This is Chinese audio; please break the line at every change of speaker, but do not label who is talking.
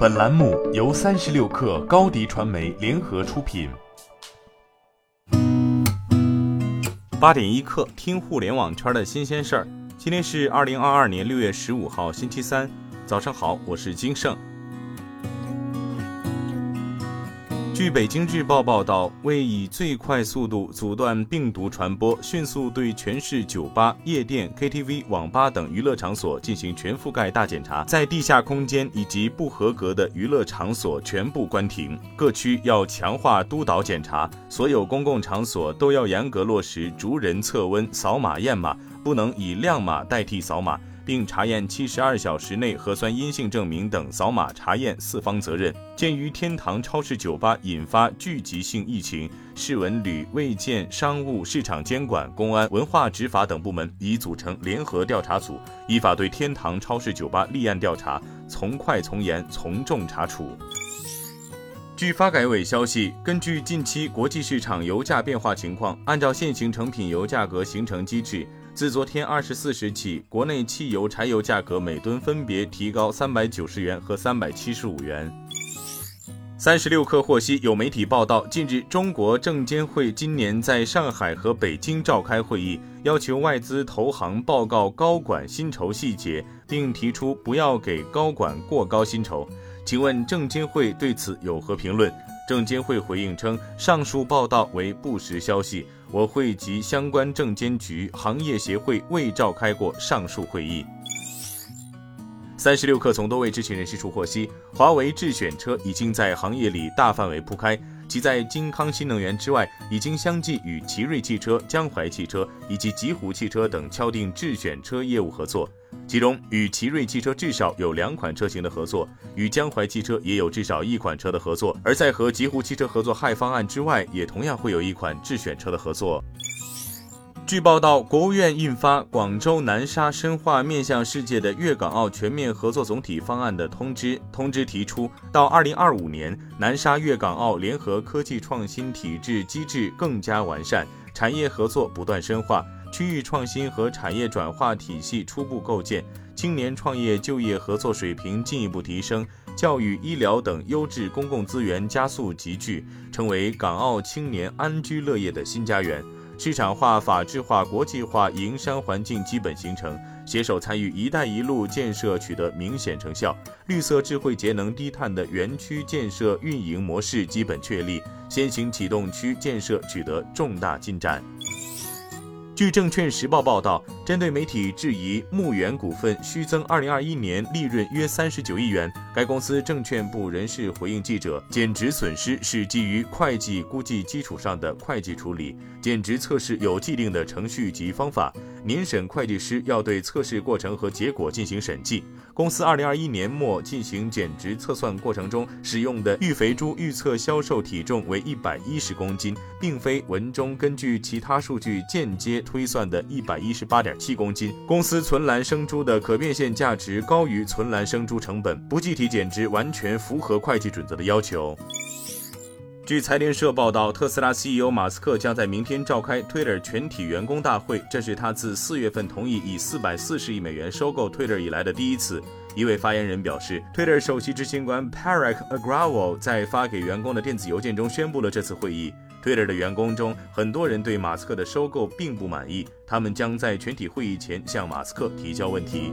本栏目由三十六氪高低传媒联合出品。
八点一刻，听互联网圈的新鲜事儿。今天是二零二二年六月十五号，星期三，早上好，我是金盛。据北京日报报道，为以最快速度阻断病毒传播，迅速对全市酒吧、夜店、KTV、网吧等娱乐场所进行全覆盖大检查，在地下空间以及不合格的娱乐场所全部关停。各区要强化督导检查，所有公共场所都要严格落实逐人测温、扫码验码，不能以亮码代替扫码。并查验七十二小时内核酸阴性证明等扫码查验四方责任。鉴于天堂超市酒吧引发聚集性疫情，市文旅、卫健、商务、市场监管、公安、文化执法等部门已组成联合调查组，依法对天堂超市酒吧立案调查，从快从严从重查处。据发改委消息，根据近期国际市场油价变化情况，按照现行成品油价格形成机制。自昨天二十四时起，国内汽油、柴油价格每吨分别提高三百九十元和三百七十五元。三十六氪获悉，有媒体报道，近日中国证监会今年在上海和北京召开会议，要求外资投行报告高管薪酬细节，并提出不要给高管过高薪酬。请问证监会对此有何评论？证监会回应称，上述报道为不实消息，我会及相关证监局、行业协会未召开过上述会议。三十六氪从多位知情人士处获悉，华为智选车已经在行业里大范围铺开，其在金康新能源之外，已经相继与奇瑞汽车、江淮汽车以及极狐汽车等敲定智选车业务合作。其中，与奇瑞汽车至少有两款车型的合作，与江淮汽车也有至少一款车的合作，而在和极狐汽车合作嗨方案之外，也同样会有一款智选车的合作。据报道，国务院印发《广州南沙深化面向世界的粤港澳全面合作总体方案》的通知，通知提出，到二零二五年，南沙粤港澳联合科技创新体制机制更加完善，产业合作不断深化。区域创新和产业转化体系初步构建，青年创业就业合作水平进一步提升，教育、医疗等优质公共资源加速集聚，成为港澳青年安居乐业的新家园。市场化、法治化、国际化营商环境基本形成，携手参与“一带一路”建设取得明显成效，绿色、智慧、节能、低碳的园区建设运营模式基本确立，先行启动区建设取得重大进展。据证券时报报道，针对媒体质疑牧原股份虚增二零二一年利润约三十九亿元，该公司证券部人士回应记者，减值损失是基于会计估计基础上的会计处理，减值测试有既定的程序及方法，年审会计师要对测试过程和结果进行审计。公司二零二一年末进行减值测算过程中使用的育肥猪预测销售体重为一百一十公斤，并非文中根据其他数据间接推算的一百一十八点七公斤。公司存栏生猪的可变现价值高于存栏生猪成本，不计提减值完全符合会计准则的要求。据财联社报道，特斯拉 CEO 马斯克将在明天召开 Twitter 全体员工大会，这是他自四月份同意以四百四十亿美元收购 Twitter 以来的第一次。一位发言人表示，Twitter 首席执行官 Parag Agrawal 在发给员工的电子邮件中宣布了这次会议。Twitter 的员工中，很多人对马斯克的收购并不满意，他们将在全体会议前向马斯克提交问题。